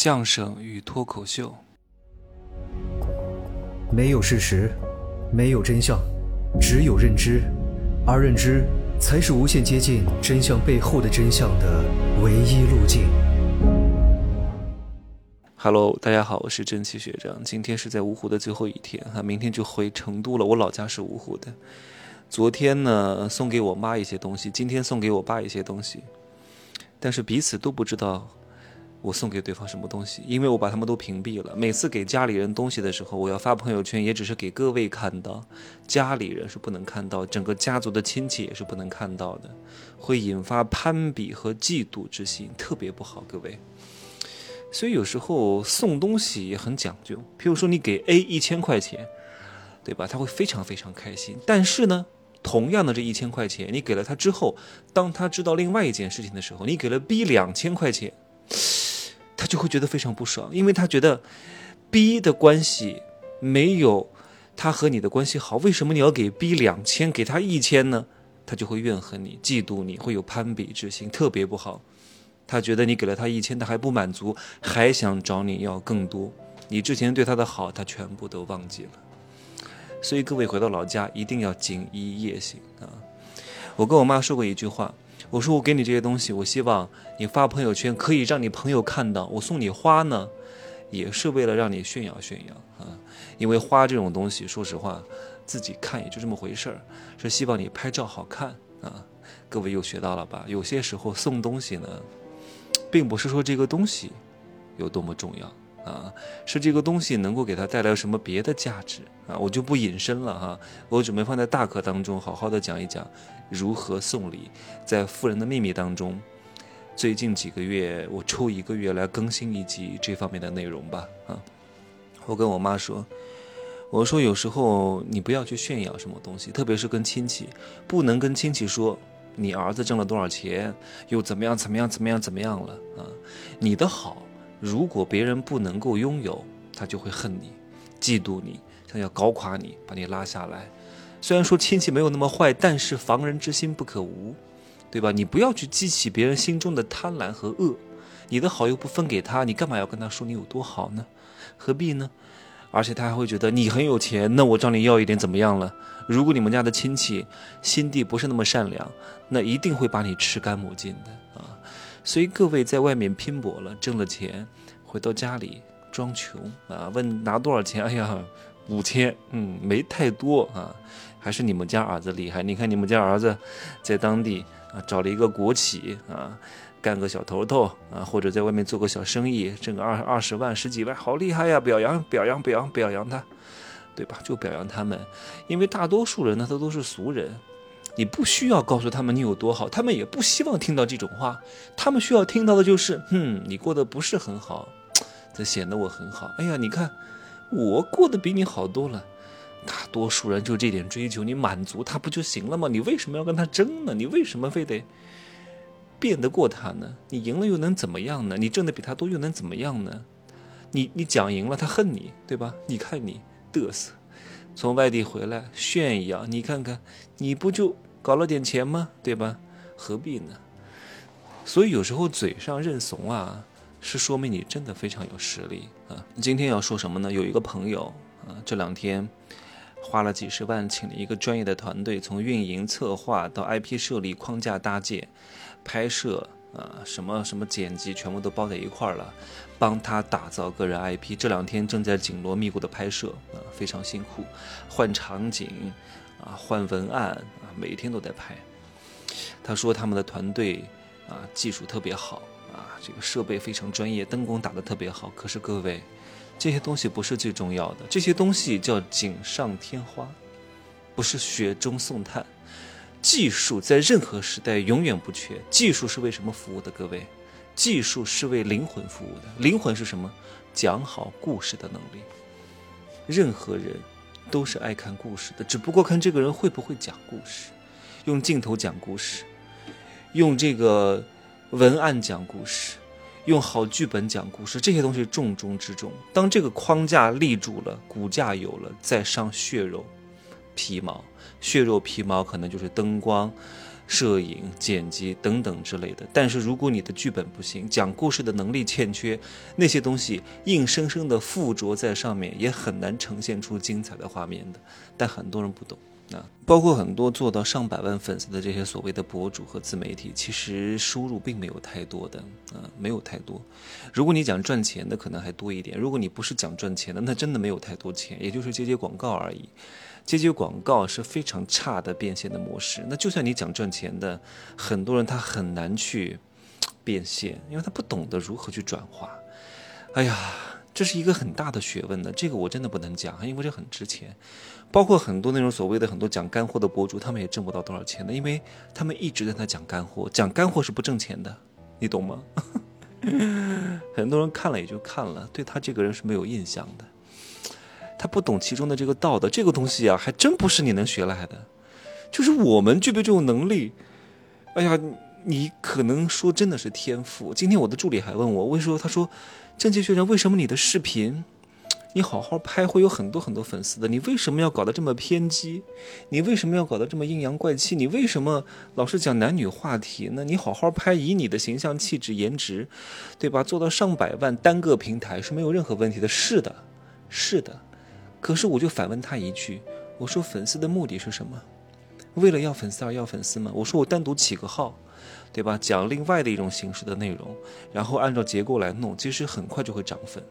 相声与脱口秀，没有事实，没有真相，只有认知，而认知才是无限接近真相背后的真相的唯一路径。Hello，大家好，我是真奇学长。今天是在芜湖的最后一天哈，明天就回成都了。我老家是芜湖的。昨天呢，送给我妈一些东西，今天送给我爸一些东西，但是彼此都不知道我送给对方什么东西，因为我把他们都屏蔽了。每次给家里人东西的时候，我要发朋友圈，也只是给各位看到，家里人是不能看到，整个家族的亲戚也是不能看到的，会引发攀比和嫉妒之心，特别不好，各位。所以有时候送东西也很讲究，譬如说你给 A 一千块钱，对吧？他会非常非常开心。但是呢，同样的这一千块钱，你给了他之后，当他知道另外一件事情的时候，你给了 B 两千块钱，就会觉得非常不爽，因为他觉得 B 的关系没有他和你的关系好，为什么你要给 B 两千，给他一千呢？他就会怨恨你、嫉妒你，会有攀比之心，特别不好。他觉得你给了他一千，他还不满足，还想找你要更多。你之前对他的好，他全部都忘记了。所以各位回到老家一定要锦衣夜行啊！我跟我妈说过一句话，我说我给你这些东西，我希望你发朋友圈可以让你朋友看到。我送你花呢，也是为了让你炫耀炫耀啊！因为花这种东西，说实话，自己看也就这么回事儿，是希望你拍照好看啊！各位又学到了吧？有些时候送东西呢。并不是说这个东西有多么重要啊，是这个东西能够给他带来什么别的价值啊，我就不引申了哈。我准备放在大课当中好好的讲一讲如何送礼，在《富人的秘密》当中，最近几个月我抽一个月来更新一集这方面的内容吧啊。我跟我妈说，我说有时候你不要去炫耀什么东西，特别是跟亲戚，不能跟亲戚说。你儿子挣了多少钱，又怎么样？怎么样？怎么样？怎么样了啊？你的好，如果别人不能够拥有，他就会恨你、嫉妒你，想要搞垮你，把你拉下来。虽然说亲戚没有那么坏，但是防人之心不可无，对吧？你不要去激起别人心中的贪婪和恶。你的好又不分给他，你干嘛要跟他说你有多好呢？何必呢？而且他还会觉得你很有钱，那我找你要一点怎么样了？如果你们家的亲戚心地不是那么善良，那一定会把你吃干抹净的啊！所以各位在外面拼搏了，挣了钱，回到家里装穷啊，问拿多少钱？哎呀，五千，嗯，没太多啊，还是你们家儿子厉害。你看你们家儿子在当地啊找了一个国企啊，干个小头头啊，或者在外面做个小生意，挣个二二十万、十几万，好厉害呀！表扬表扬表扬表扬他。对吧？就表扬他们，因为大多数人呢，他都是俗人，你不需要告诉他们你有多好，他们也不希望听到这种话，他们需要听到的就是，哼，你过得不是很好，这显得我很好。哎呀，你看我过得比你好多了。大多数人就这点追求，你满足他不就行了吗？你为什么要跟他争呢？你为什么非得辩得过他呢？你赢了又能怎么样呢？你挣的比他多又能怎么样呢？你你讲赢了，他恨你，对吧？你看你。嘚瑟，从外地回来炫耀，你看看，你不就搞了点钱吗？对吧？何必呢？所以有时候嘴上认怂啊，是说明你真的非常有实力啊。今天要说什么呢？有一个朋友啊，这两天花了几十万请了一个专业的团队，从运营策划到 IP 设立、框架搭建、拍摄。啊，什么什么剪辑全部都包在一块儿了，帮他打造个人 IP。这两天正在紧锣密鼓的拍摄，啊，非常辛苦，换场景，啊，换文案，每一天都在拍。他说他们的团队啊，技术特别好，啊，这个设备非常专业，灯光打得特别好。可是各位，这些东西不是最重要的，这些东西叫锦上添花，不是雪中送炭。技术在任何时代永远不缺。技术是为什么服务的？各位，技术是为灵魂服务的。灵魂是什么？讲好故事的能力。任何人都是爱看故事的，只不过看这个人会不会讲故事，用镜头讲故事，用这个文案讲故事，用好剧本讲故事，这些东西重中之重。当这个框架立住了，骨架有了，再上血肉。皮毛、血肉、皮毛可能就是灯光、摄影、剪辑等等之类的。但是如果你的剧本不行，讲故事的能力欠缺，那些东西硬生生的附着在上面，也很难呈现出精彩的画面的。但很多人不懂。啊，包括很多做到上百万粉丝的这些所谓的博主和自媒体，其实收入并没有太多的，啊，没有太多。如果你讲赚钱的，可能还多一点；如果你不是讲赚钱的，那真的没有太多钱，也就是接接广告而已。接接广告是非常差的变现的模式。那就算你讲赚钱的，很多人他很难去变现，因为他不懂得如何去转化。哎呀，这是一个很大的学问的，这个我真的不能讲，因为这很值钱。包括很多那种所谓的很多讲干货的博主，他们也挣不到多少钱的，因为他们一直在那讲干货，讲干货是不挣钱的，你懂吗？很多人看了也就看了，对他这个人是没有印象的，他不懂其中的这个道德，这个东西啊，还真不是你能学来的，就是我们具备这种能力，哎呀，你可能说真的是天赋。今天我的助理还问我，为什么？他说，郑杰学长，为什么你的视频？你好好拍会有很多很多粉丝的，你为什么要搞得这么偏激？你为什么要搞得这么阴阳怪气？你为什么老是讲男女话题呢？你好好拍，以你的形象、气质、颜值，对吧？做到上百万单个平台是没有任何问题的。是的，是的。可是我就反问他一句：我说粉丝的目的是什么？为了要粉丝而要粉丝吗？我说我单独起个号，对吧？讲另外的一种形式的内容，然后按照结构来弄，其实很快就会涨粉。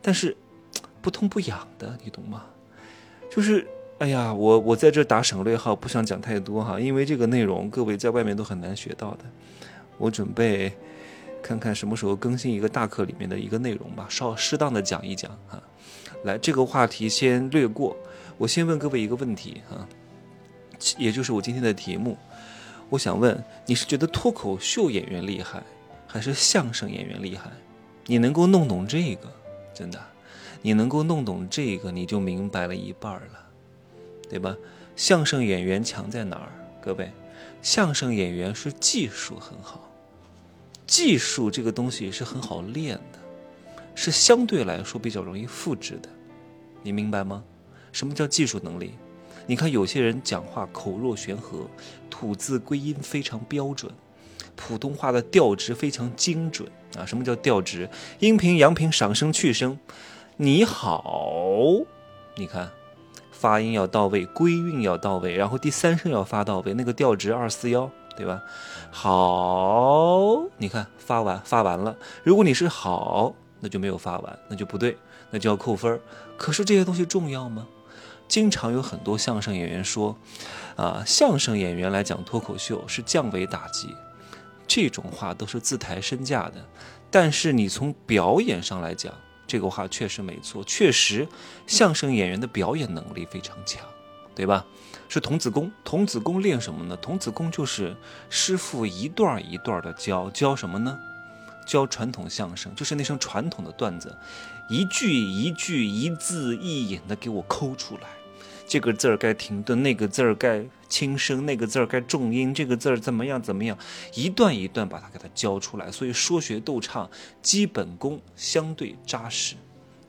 但是。不痛不痒的，你懂吗？就是，哎呀，我我在这打省略号，不想讲太多哈，因为这个内容各位在外面都很难学到的。我准备看看什么时候更新一个大课里面的一个内容吧，稍适当的讲一讲哈。来，这个话题先略过，我先问各位一个问题哈，也就是我今天的题目，我想问你是觉得脱口秀演员厉害，还是相声演员厉害？你能够弄懂这个，真的？你能够弄懂这个，你就明白了一半了，对吧？相声演员强在哪儿？各位，相声演员是技术很好，技术这个东西是很好练的，是相对来说比较容易复制的，你明白吗？什么叫技术能力？你看有些人讲话口若悬河，吐字归音非常标准，普通话的调值非常精准啊！什么叫调值？阴平、阳平、上声、去声。你好，你看，发音要到位，归韵要到位，然后第三声要发到位，那个调值二四幺，对吧？好，你看发完发完了，如果你是好，那就没有发完，那就不对，那就要扣分可是这些东西重要吗？经常有很多相声演员说，啊，相声演员来讲脱口秀是降维打击，这种话都是自抬身价的。但是你从表演上来讲，这个话确实没错，确实，相声演员的表演能力非常强，对吧？是童子功，童子功练什么呢？童子功就是师傅一段一段的教，教什么呢？教传统相声，就是那声传统的段子，一句一句，一字一眼的给我抠出来。这个字儿该停顿，那个字儿该轻声，那个字儿该重音，这个字儿怎么样怎么样，一段一段把它给它教出来。所以说学逗唱基本功相对扎实，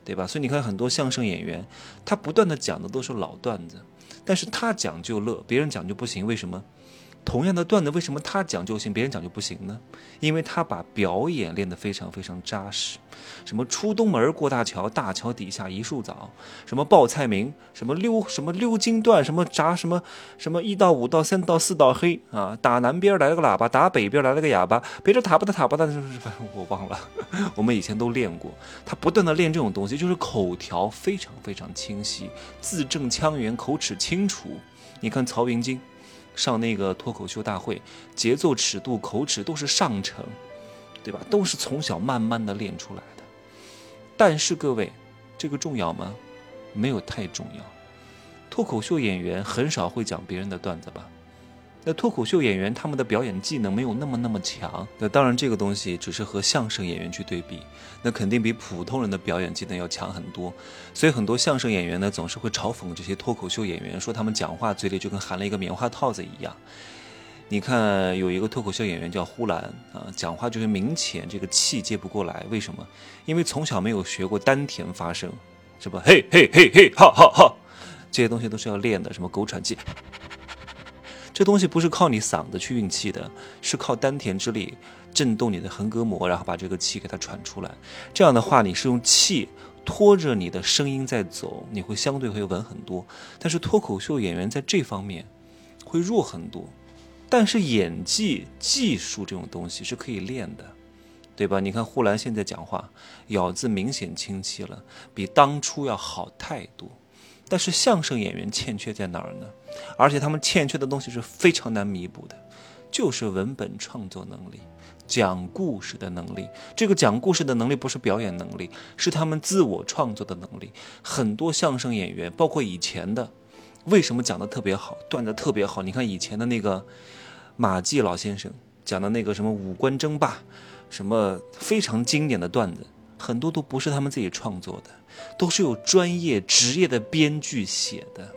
对吧？所以你看很多相声演员，他不断的讲的都是老段子，但是他讲就乐，别人讲就不行，为什么？同样的段子，为什么他讲就行，别人讲就不行呢？因为他把表演练得非常非常扎实。什么出东门过大桥，大桥底下一树枣；什么报菜名，什么溜什么溜金段，什么炸什么什么一到五到三到四到黑啊！打南边来了个喇叭，打北边来了个哑巴，别着塔巴的塔巴的，我忘了。我们以前都练过，他不断的练这种东西，就是口条非常非常清晰，字正腔圆，口齿清楚。你看曹云金。上那个脱口秀大会，节奏、尺度、口齿都是上乘，对吧？都是从小慢慢的练出来的。但是各位，这个重要吗？没有太重要。脱口秀演员很少会讲别人的段子吧？那脱口秀演员他们的表演技能没有那么那么强，那当然这个东西只是和相声演员去对比，那肯定比普通人的表演技能要强很多。所以很多相声演员呢总是会嘲讽这些脱口秀演员，说他们讲话嘴里就跟含了一个棉花套子一样。你看有一个脱口秀演员叫呼兰啊，讲话就是明显这个气接不过来，为什么？因为从小没有学过丹田发声，是吧？嘿嘿嘿嘿，哈哈哈，这些东西都是要练的，什么狗喘气。这东西不是靠你嗓子去运气的，是靠丹田之力震动你的横膈膜，然后把这个气给它喘出来。这样的话，你是用气拖着你的声音在走，你会相对会稳很多。但是脱口秀演员在这方面会弱很多。但是演技技术这种东西是可以练的，对吧？你看呼兰现在讲话咬字明显清晰了，比当初要好太多。但是相声演员欠缺在哪儿呢？而且他们欠缺的东西是非常难弥补的，就是文本创作能力、讲故事的能力。这个讲故事的能力不是表演能力，是他们自我创作的能力。很多相声演员，包括以前的，为什么讲的特别好，段子特别好？你看以前的那个马季老先生讲的那个什么五官争霸，什么非常经典的段子。很多都不是他们自己创作的，都是有专业职业的编剧写的，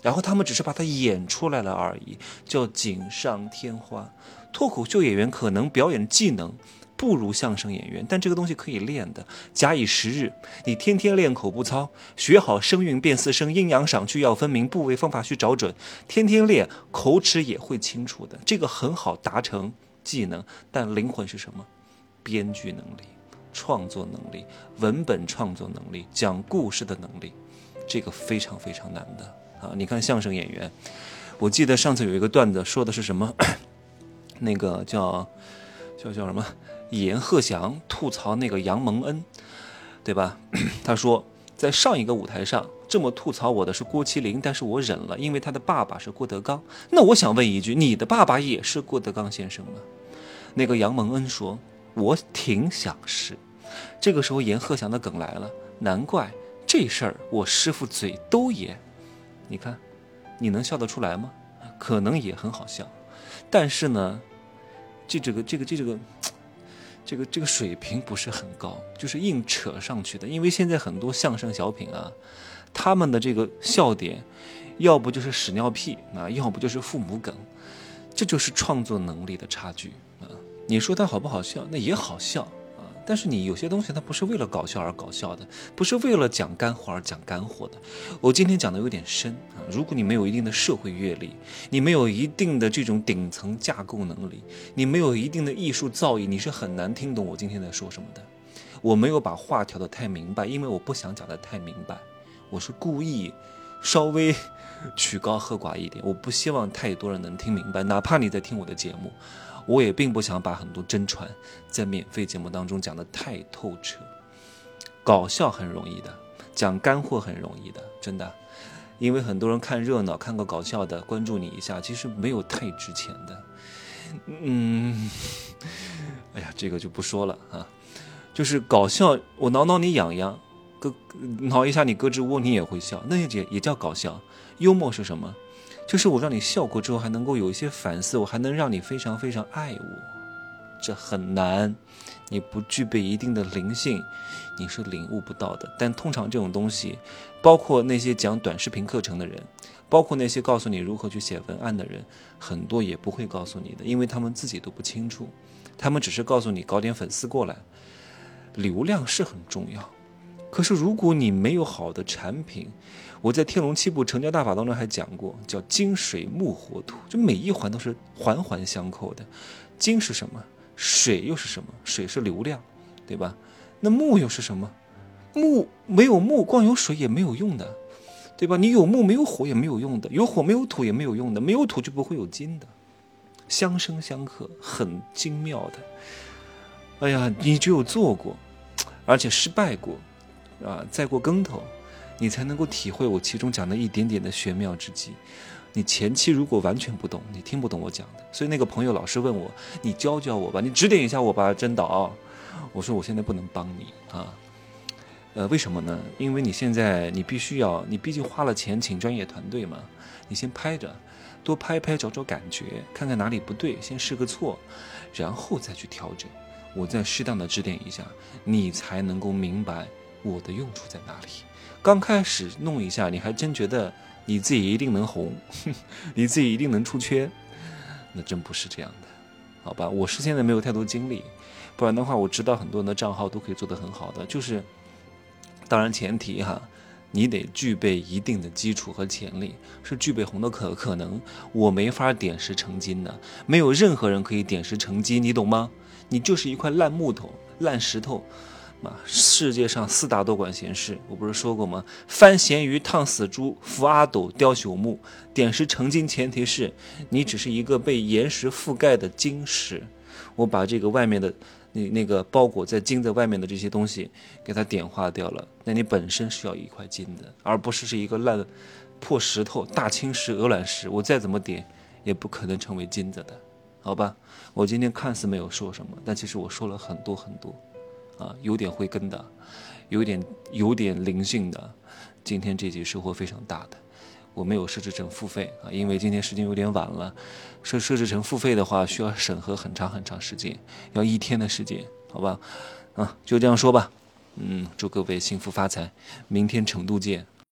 然后他们只是把它演出来了而已，叫锦上添花。脱口秀演员可能表演技能不如相声演员，但这个东西可以练的。假以时日，你天天练口部操，学好声韵变四声，阴阳赏去要分明，部位方法需找准，天天练，口齿也会清楚的。这个很好达成技能，但灵魂是什么？编剧能力。创作能力、文本创作能力、讲故事的能力，这个非常非常难的啊！你看相声演员，我记得上次有一个段子说的是什么？那个叫叫叫什么？阎鹤祥吐槽那个杨蒙恩，对吧？他说在上一个舞台上这么吐槽我的是郭麒麟，但是我忍了，因为他的爸爸是郭德纲。那我想问一句，你的爸爸也是郭德纲先生吗？那个杨蒙恩说。我挺想试，这个时候阎鹤祥的梗来了，难怪这事儿我师傅嘴都严。你看，你能笑得出来吗？可能也很好笑，但是呢，这这个这个这这个这个这个水平不是很高，就是硬扯上去的。因为现在很多相声小品啊，他们的这个笑点，要不就是屎尿屁啊，要不就是父母梗，这就是创作能力的差距啊。你说它好不好笑？那也好笑啊！但是你有些东西它不是为了搞笑而搞笑的，不是为了讲干货而讲干货的。我今天讲的有点深啊！如果你没有一定的社会阅历，你没有一定的这种顶层架构能力，你没有一定的艺术造诣，你是很难听懂我今天在说什么的。我没有把话调得太明白，因为我不想讲得太明白，我是故意稍微曲高和寡一点，我不希望太多人能听明白，哪怕你在听我的节目。我也并不想把很多真传在免费节目当中讲得太透彻，搞笑很容易的，讲干货很容易的，真的，因为很多人看热闹，看个搞笑的，关注你一下，其实没有太值钱的。嗯，哎呀，这个就不说了啊，就是搞笑，我挠挠你痒痒，咯挠一下你胳肢窝，你也会笑，那也也叫搞笑。幽默是什么？就是我让你笑过之后，还能够有一些反思，我还能让你非常非常爱我，这很难。你不具备一定的灵性，你是领悟不到的。但通常这种东西，包括那些讲短视频课程的人，包括那些告诉你如何去写文案的人，很多也不会告诉你的，因为他们自己都不清楚。他们只是告诉你搞点粉丝过来，流量是很重要。可是如果你没有好的产品，我在《天龙七部成交大法》当中还讲过，叫金水木火土，就每一环都是环环相扣的。金是什么？水又是什么？水是流量，对吧？那木又是什么？木没有木，光有水也没有用的，对吧？你有木没有火也没有用的，有火没有土也没有用的，没有土就不会有金的，相生相克，很精妙的。哎呀，你只有做过，而且失败过，啊，栽过跟头。你才能够体会我其中讲的一点点的玄妙之机。你前期如果完全不懂，你听不懂我讲的。所以那个朋友老是问我：“你教教我吧，你指点一下我吧，真导。”我说：“我现在不能帮你啊。”呃，为什么呢？因为你现在你必须要，你毕竟花了钱请专业团队嘛。你先拍着，多拍拍，找找感觉，看看哪里不对，先试个错，然后再去调整。我再适当的指点一下，你才能够明白我的用处在哪里。刚开始弄一下，你还真觉得你自己一定能红，你自己一定能出圈，那真不是这样的，好吧？我是现在没有太多精力，不然的话，我知道很多人的账号都可以做得很好的。就是，当然前提哈，你得具备一定的基础和潜力，是具备红的可可能。我没法点石成金的，没有任何人可以点石成金，你懂吗？你就是一块烂木头、烂石头。啊，世界上四大多管闲事，我不是说过吗？翻咸鱼、烫死猪、扶阿斗、雕朽木。点石成金前提是你只是一个被岩石覆盖的金石。我把这个外面的。那那个包裹在金在外面的这些东西，给它点化掉了，那你本身是要一块金的，而不是是一个烂破石头、大青石、鹅卵石，我再怎么点也不可能成为金子的，好吧？我今天看似没有说什么，但其实我说了很多很多，啊，有点慧根的，有点有点灵性的，今天这集收获非常大的。我没有设置成付费啊，因为今天时间有点晚了。设设置成付费的话，需要审核很长很长时间，要一天的时间，好吧？啊，就这样说吧。嗯，祝各位幸福发财，明天成都见。